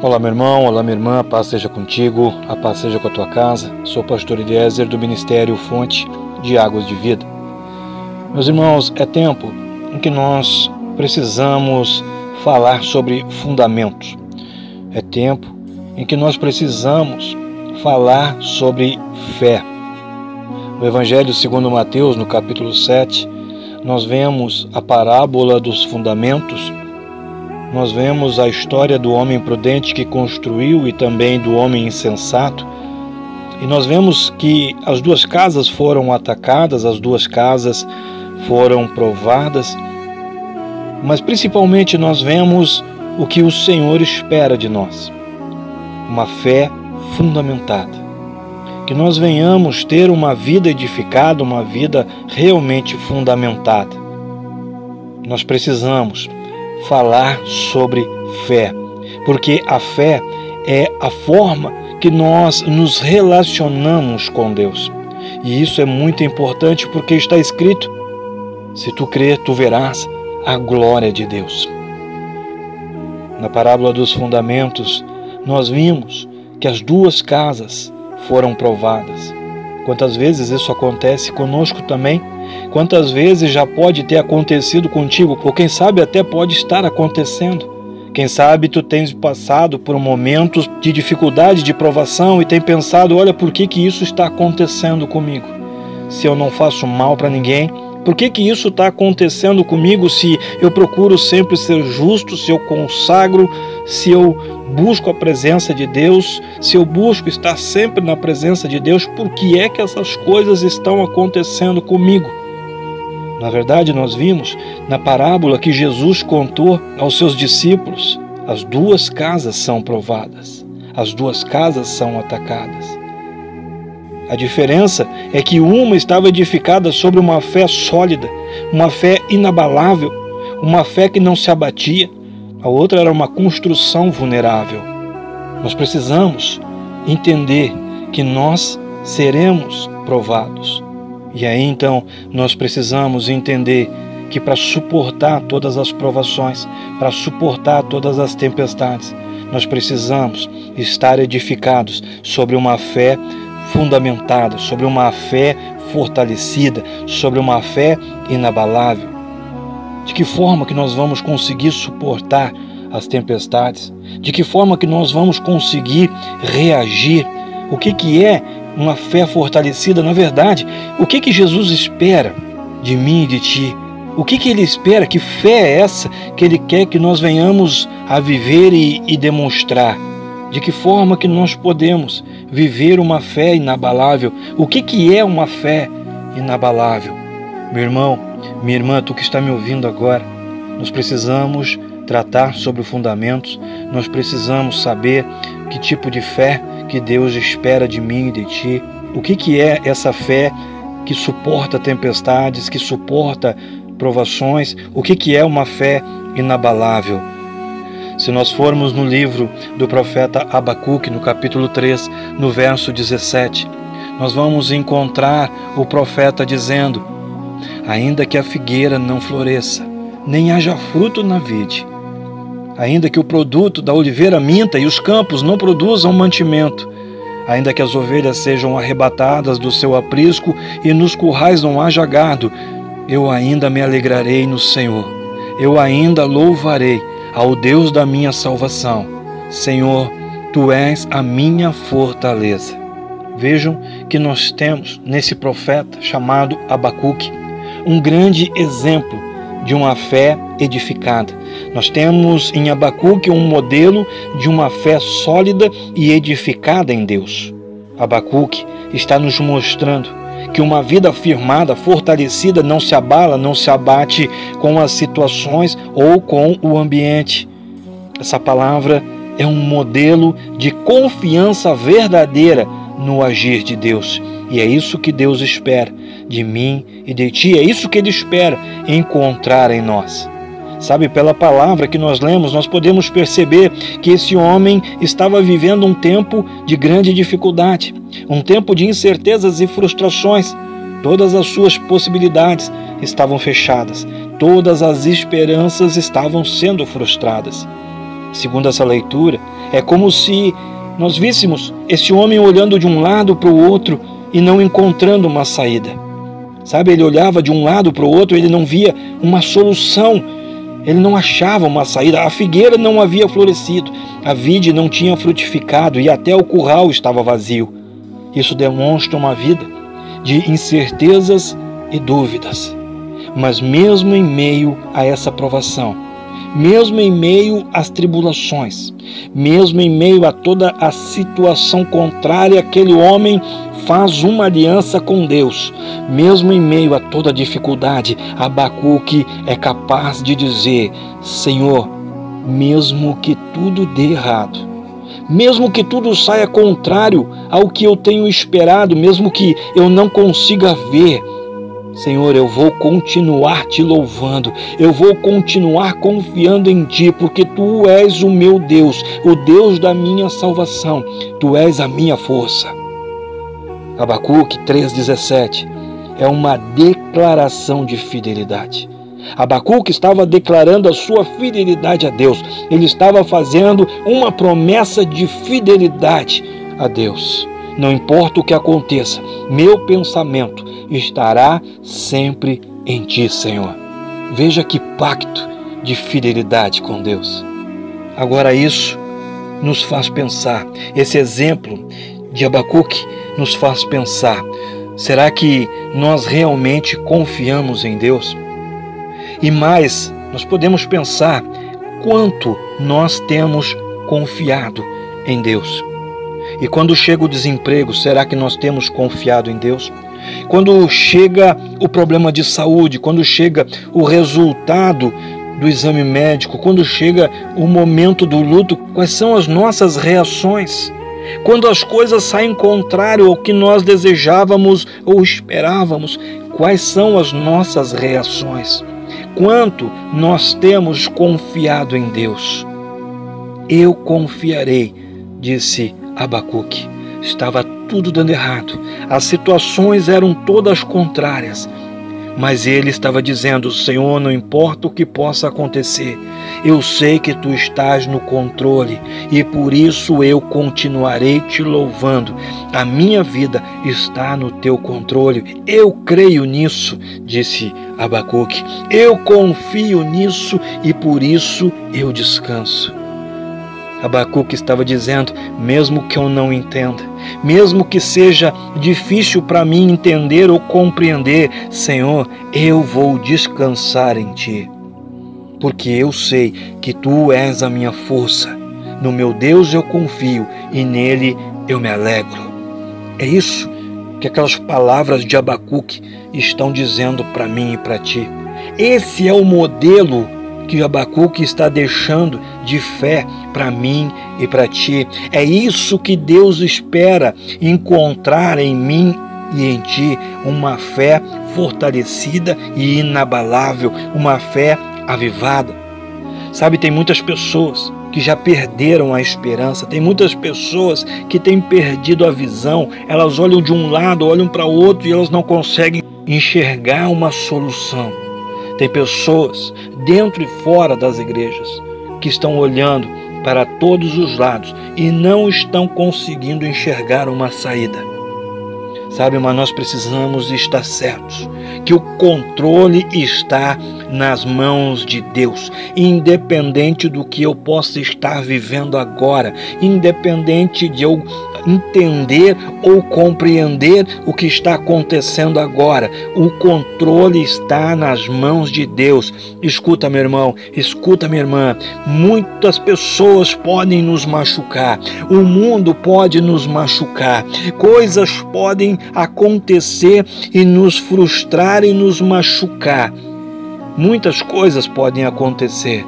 Olá, meu irmão, olá, minha irmã, a paz seja contigo, a paz seja com a tua casa. Sou pastor Eliezer do Ministério Fonte de Águas de Vida. Meus irmãos, é tempo em que nós precisamos falar sobre fundamentos. É tempo em que nós precisamos falar sobre fé. No Evangelho segundo Mateus, no capítulo 7, nós vemos a parábola dos fundamentos nós vemos a história do homem prudente que construiu e também do homem insensato. E nós vemos que as duas casas foram atacadas, as duas casas foram provadas, mas principalmente nós vemos o que o Senhor espera de nós: uma fé fundamentada. Que nós venhamos ter uma vida edificada, uma vida realmente fundamentada. Nós precisamos falar sobre fé, porque a fé é a forma que nós nos relacionamos com Deus. E isso é muito importante porque está escrito: se tu crer, tu verás a glória de Deus. Na parábola dos fundamentos, nós vimos que as duas casas foram provadas. Quantas vezes isso acontece conosco também? Quantas vezes já pode ter acontecido contigo, ou quem sabe até pode estar acontecendo? Quem sabe tu tens passado por momentos de dificuldade, de provação e tem pensado, olha por que que isso está acontecendo comigo? Se eu não faço mal para ninguém, por que que isso está acontecendo comigo se eu procuro sempre ser justo, se eu consagro, se eu busco a presença de Deus, se eu busco estar sempre na presença de Deus, por que é que essas coisas estão acontecendo comigo? Na verdade, nós vimos na parábola que Jesus contou aos seus discípulos: as duas casas são provadas, as duas casas são atacadas. A diferença é que uma estava edificada sobre uma fé sólida, uma fé inabalável, uma fé que não se abatia. A outra era uma construção vulnerável. Nós precisamos entender que nós seremos provados. E aí então nós precisamos entender que para suportar todas as provações, para suportar todas as tempestades, nós precisamos estar edificados sobre uma fé fundamentada, sobre uma fé fortalecida, sobre uma fé inabalável. De que forma que nós vamos conseguir suportar as tempestades? De que forma que nós vamos conseguir reagir? O que, que é uma fé fortalecida, na verdade, o que que Jesus espera de mim e de ti? O que que ele espera? Que fé é essa que ele quer que nós venhamos a viver e, e demonstrar? De que forma que nós podemos viver uma fé inabalável? O que que é uma fé inabalável? Meu irmão, minha irmã, tu que está me ouvindo agora, nós precisamos tratar sobre fundamentos, nós precisamos saber que tipo de fé que Deus espera de mim e de ti. O que, que é essa fé que suporta tempestades, que suporta provações? O que, que é uma fé inabalável? Se nós formos no livro do profeta Abacuque, no capítulo 3, no verso 17, nós vamos encontrar o profeta dizendo: Ainda que a figueira não floresça, nem haja fruto na vide, ainda que o produto da oliveira minta e os campos não produzam mantimento, ainda que as ovelhas sejam arrebatadas do seu aprisco e nos currais não haja gado, eu ainda me alegrarei no Senhor. Eu ainda louvarei ao Deus da minha salvação. Senhor, tu és a minha fortaleza. Vejam que nós temos nesse profeta chamado Abacuque um grande exemplo de uma fé edificada. Nós temos em Abacuque um modelo de uma fé sólida e edificada em Deus. Abacuque está nos mostrando que uma vida firmada, fortalecida, não se abala, não se abate com as situações ou com o ambiente. Essa palavra é um modelo de confiança verdadeira no agir de Deus. E é isso que Deus espera de mim e de ti, é isso que Ele espera encontrar em nós. Sabe, pela palavra que nós lemos, nós podemos perceber que esse homem estava vivendo um tempo de grande dificuldade, um tempo de incertezas e frustrações. Todas as suas possibilidades estavam fechadas, todas as esperanças estavam sendo frustradas. Segundo essa leitura, é como se nós víssemos esse homem olhando de um lado para o outro e não encontrando uma saída. Sabe, ele olhava de um lado para o outro, ele não via uma solução ele não achava uma saída. A figueira não havia florescido, a vide não tinha frutificado e até o curral estava vazio. Isso demonstra uma vida de incertezas e dúvidas. Mas mesmo em meio a essa provação, mesmo em meio às tribulações, mesmo em meio a toda a situação contrária, aquele homem faz uma aliança com Deus. Mesmo em meio a toda dificuldade, Abacuque é capaz de dizer: Senhor, mesmo que tudo dê errado, mesmo que tudo saia contrário ao que eu tenho esperado, mesmo que eu não consiga ver, Senhor, eu vou continuar te louvando, eu vou continuar confiando em Ti, porque Tu és o meu Deus, o Deus da minha salvação, Tu és a minha força. Abacuque 3,17 é uma declaração de fidelidade. Abacuque estava declarando a sua fidelidade a Deus, ele estava fazendo uma promessa de fidelidade a Deus. Não importa o que aconteça, meu pensamento estará sempre em ti, Senhor. Veja que pacto de fidelidade com Deus. Agora, isso nos faz pensar, esse exemplo de Abacuque nos faz pensar: será que nós realmente confiamos em Deus? E mais, nós podemos pensar quanto nós temos confiado em Deus. E quando chega o desemprego, será que nós temos confiado em Deus? Quando chega o problema de saúde, quando chega o resultado do exame médico, quando chega o momento do luto, quais são as nossas reações? Quando as coisas saem contrário ao que nós desejávamos ou esperávamos, quais são as nossas reações? Quanto nós temos confiado em Deus? Eu confiarei, disse Abacuque. Estava tudo dando errado. As situações eram todas contrárias. Mas ele estava dizendo: Senhor, não importa o que possa acontecer, eu sei que tu estás no controle e por isso eu continuarei te louvando. A minha vida está no teu controle. Eu creio nisso, disse Abacuque. Eu confio nisso e por isso eu descanso. Abacuque estava dizendo: mesmo que eu não entenda, mesmo que seja difícil para mim entender ou compreender, Senhor, eu vou descansar em Ti. Porque eu sei que Tu és a minha força. No meu Deus eu confio e nele eu me alegro. É isso que aquelas palavras de Abacuque estão dizendo para mim e para ti. Esse é o modelo que Abacuque está deixando de fé para mim e para ti. É isso que Deus espera encontrar em mim e em ti uma fé fortalecida e inabalável, uma fé avivada. Sabe, tem muitas pessoas que já perderam a esperança, tem muitas pessoas que têm perdido a visão, elas olham de um lado, olham para o outro e elas não conseguem enxergar uma solução. Tem pessoas dentro e fora das igrejas que estão olhando para todos os lados e não estão conseguindo enxergar uma saída. Sabe, mas nós precisamos estar certos que o controle está nas mãos de Deus, independente do que eu possa estar vivendo agora, independente de eu entender ou compreender o que está acontecendo agora. O controle está nas mãos de Deus. Escuta, meu irmão, escuta, minha irmã. Muitas pessoas podem nos machucar, o mundo pode nos machucar, coisas podem acontecer e nos frustrar e nos machucar. Muitas coisas podem acontecer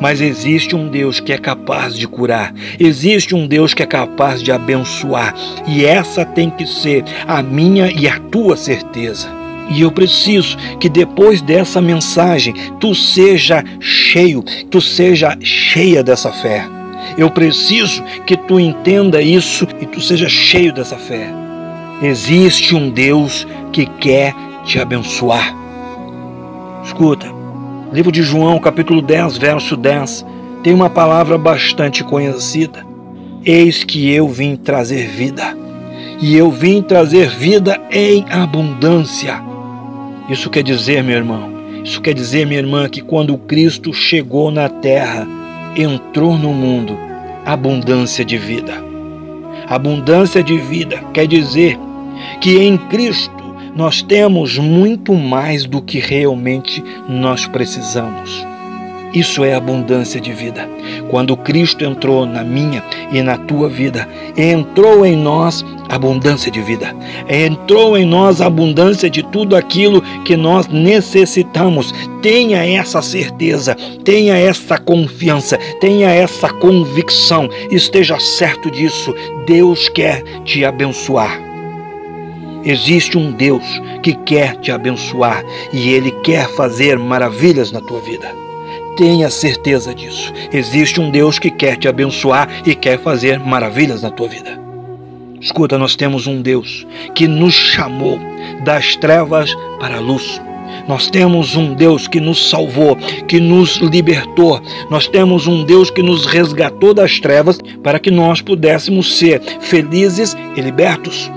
mas existe um Deus que é capaz de curar, existe um Deus que é capaz de abençoar, e essa tem que ser a minha e a tua certeza. E eu preciso que depois dessa mensagem tu seja cheio, tu seja cheia dessa fé. Eu preciso que tu entenda isso e tu seja cheio dessa fé. Existe um Deus que quer te abençoar. Escuta, Livro de João, capítulo 10, verso 10, tem uma palavra bastante conhecida. Eis que eu vim trazer vida, e eu vim trazer vida em abundância. Isso quer dizer, meu irmão, isso quer dizer, minha irmã, que quando Cristo chegou na terra, entrou no mundo, abundância de vida. Abundância de vida quer dizer que em Cristo nós temos muito mais do que realmente nós precisamos. Isso é abundância de vida. Quando Cristo entrou na minha e na tua vida, entrou em nós abundância de vida. Entrou em nós abundância de tudo aquilo que nós necessitamos. Tenha essa certeza, tenha essa confiança, tenha essa convicção. Esteja certo disso. Deus quer te abençoar. Existe um Deus que quer te abençoar e Ele quer fazer maravilhas na tua vida. Tenha certeza disso. Existe um Deus que quer te abençoar e quer fazer maravilhas na tua vida. Escuta, nós temos um Deus que nos chamou das trevas para a luz. Nós temos um Deus que nos salvou, que nos libertou. Nós temos um Deus que nos resgatou das trevas para que nós pudéssemos ser felizes e libertos.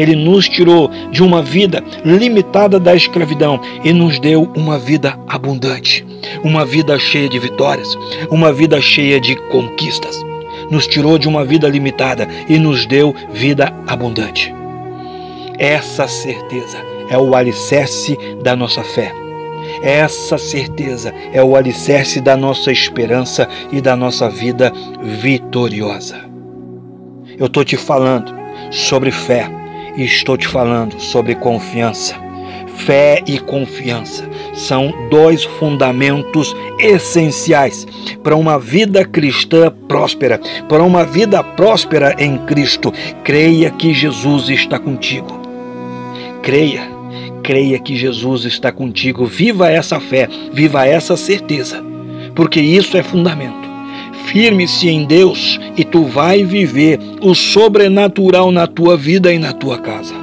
Ele nos tirou de uma vida limitada da escravidão e nos deu uma vida abundante, uma vida cheia de vitórias, uma vida cheia de conquistas. Nos tirou de uma vida limitada e nos deu vida abundante. Essa certeza é o alicerce da nossa fé. Essa certeza é o alicerce da nossa esperança e da nossa vida vitoriosa. Eu estou te falando sobre fé estou te falando sobre confiança. Fé e confiança são dois fundamentos essenciais para uma vida cristã próspera, para uma vida próspera em Cristo. Creia que Jesus está contigo. Creia, creia que Jesus está contigo. Viva essa fé, viva essa certeza, porque isso é fundamento. Firme-se em Deus e tu vai viver o sobrenatural na tua vida e na tua casa.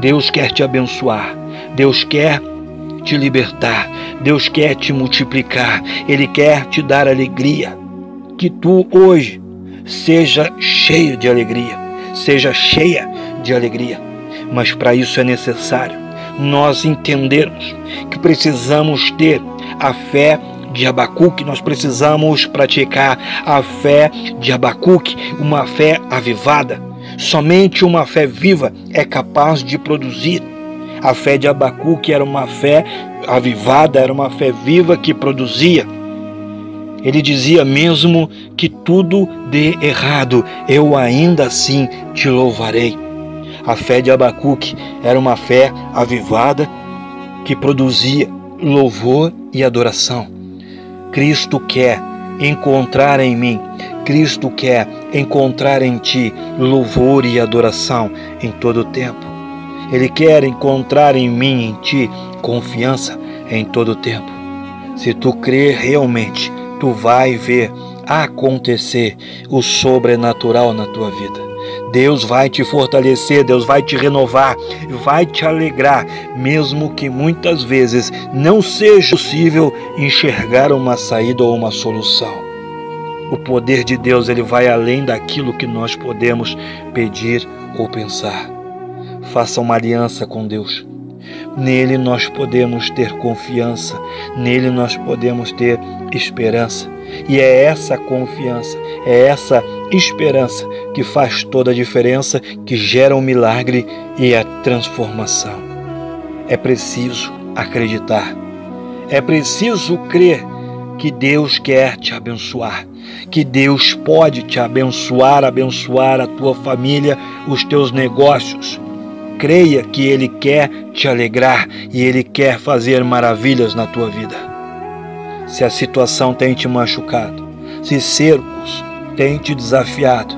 Deus quer te abençoar, Deus quer te libertar, Deus quer te multiplicar, Ele quer te dar alegria. Que tu hoje seja cheio de alegria, seja cheia de alegria. Mas para isso é necessário nós entendermos que precisamos ter a fé de Abacuque, nós precisamos praticar a fé de Abacuque, uma fé avivada. Somente uma fé viva é capaz de produzir. A fé de Abacuque era uma fé avivada, era uma fé viva que produzia. Ele dizia mesmo que tudo dê errado, eu ainda assim te louvarei. A fé de Abacuque era uma fé avivada que produzia louvor e adoração. Cristo quer encontrar em mim, Cristo quer encontrar em ti louvor e adoração em todo o tempo. Ele quer encontrar em mim, em ti, confiança em todo o tempo. Se tu crer realmente, tu vai ver acontecer o sobrenatural na tua vida. Deus vai te fortalecer, Deus vai te renovar, vai te alegrar, mesmo que muitas vezes não seja possível enxergar uma saída ou uma solução. O poder de Deus ele vai além daquilo que nós podemos pedir ou pensar. Faça uma aliança com Deus. Nele nós podemos ter confiança, nele nós podemos ter esperança. E é essa confiança, é essa esperança que faz toda a diferença, que gera o um milagre e a transformação. É preciso acreditar, é preciso crer que Deus quer te abençoar, que Deus pode te abençoar, abençoar a tua família, os teus negócios. Creia que Ele quer te alegrar e Ele quer fazer maravilhas na tua vida. Se a situação tem te machucado, se cercos têm te desafiado,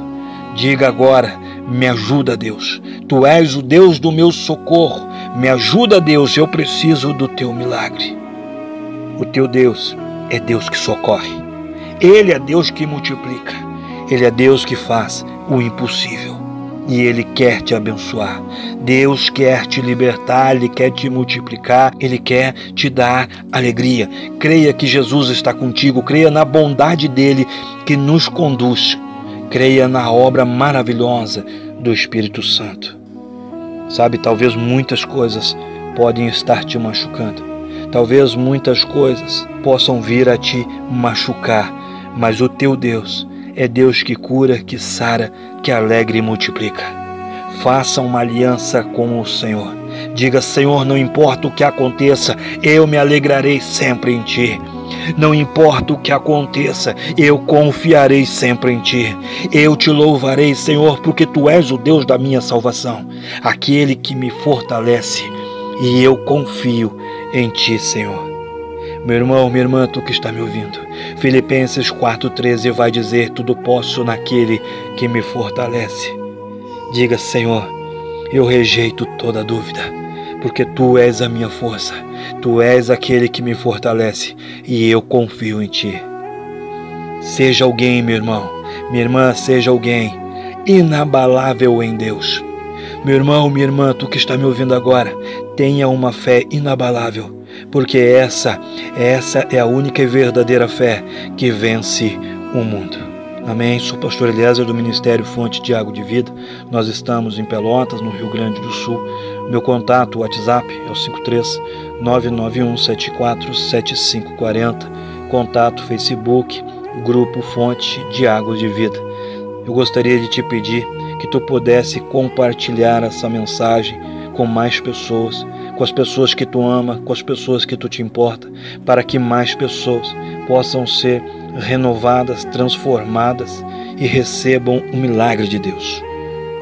diga agora: me ajuda, Deus. Tu és o Deus do meu socorro. Me ajuda, Deus, eu preciso do teu milagre. O teu Deus é Deus que socorre. Ele é Deus que multiplica. Ele é Deus que faz o impossível. E Ele quer te abençoar. Deus quer te libertar, Ele quer te multiplicar, Ele quer te dar alegria. Creia que Jesus está contigo, creia na bondade dele que nos conduz. Creia na obra maravilhosa do Espírito Santo. Sabe, talvez muitas coisas podem estar te machucando. Talvez muitas coisas possam vir a te machucar, mas o teu Deus é Deus que cura, que sara, que alegra e multiplica. Faça uma aliança com o Senhor. Diga, Senhor, não importa o que aconteça, eu me alegrarei sempre em Ti. Não importa o que aconteça, eu confiarei sempre em Ti. Eu te louvarei, Senhor, porque Tu és o Deus da minha salvação, aquele que me fortalece. E eu confio em Ti, Senhor. Meu irmão, minha irmã, tu que está me ouvindo, Filipenses 4,13 vai dizer: Tudo posso naquele que me fortalece. Diga, Senhor, eu rejeito toda dúvida, porque tu és a minha força, tu és aquele que me fortalece e eu confio em ti. Seja alguém, meu irmão, minha irmã, seja alguém inabalável em Deus meu irmão, minha irmã, tu que está me ouvindo agora, tenha uma fé inabalável, porque essa, essa é a única e verdadeira fé que vence o mundo. Amém. Sou pastor Eliezer do Ministério Fonte de Água de Vida. Nós estamos em Pelotas, no Rio Grande do Sul. Meu contato, WhatsApp, é o 53 991 74 7540. Contato Facebook, Grupo Fonte de Águas de Vida. Eu gostaria de te pedir que tu pudesse compartilhar essa mensagem com mais pessoas, com as pessoas que tu ama, com as pessoas que tu te importa, para que mais pessoas possam ser renovadas, transformadas e recebam o milagre de Deus.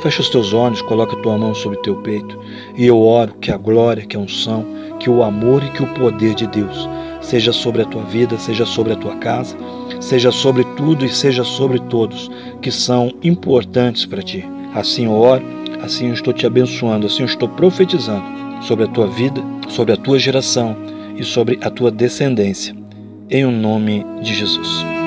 Fecha os teus olhos, coloca a tua mão sobre teu peito e eu oro que a glória, que a unção, que o amor e que o poder de Deus seja sobre a tua vida, seja sobre a tua casa, seja sobre tudo e seja sobre todos que são importantes para ti. Assim eu oro, assim eu estou te abençoando, assim eu estou profetizando sobre a tua vida, sobre a tua geração e sobre a tua descendência. Em o nome de Jesus.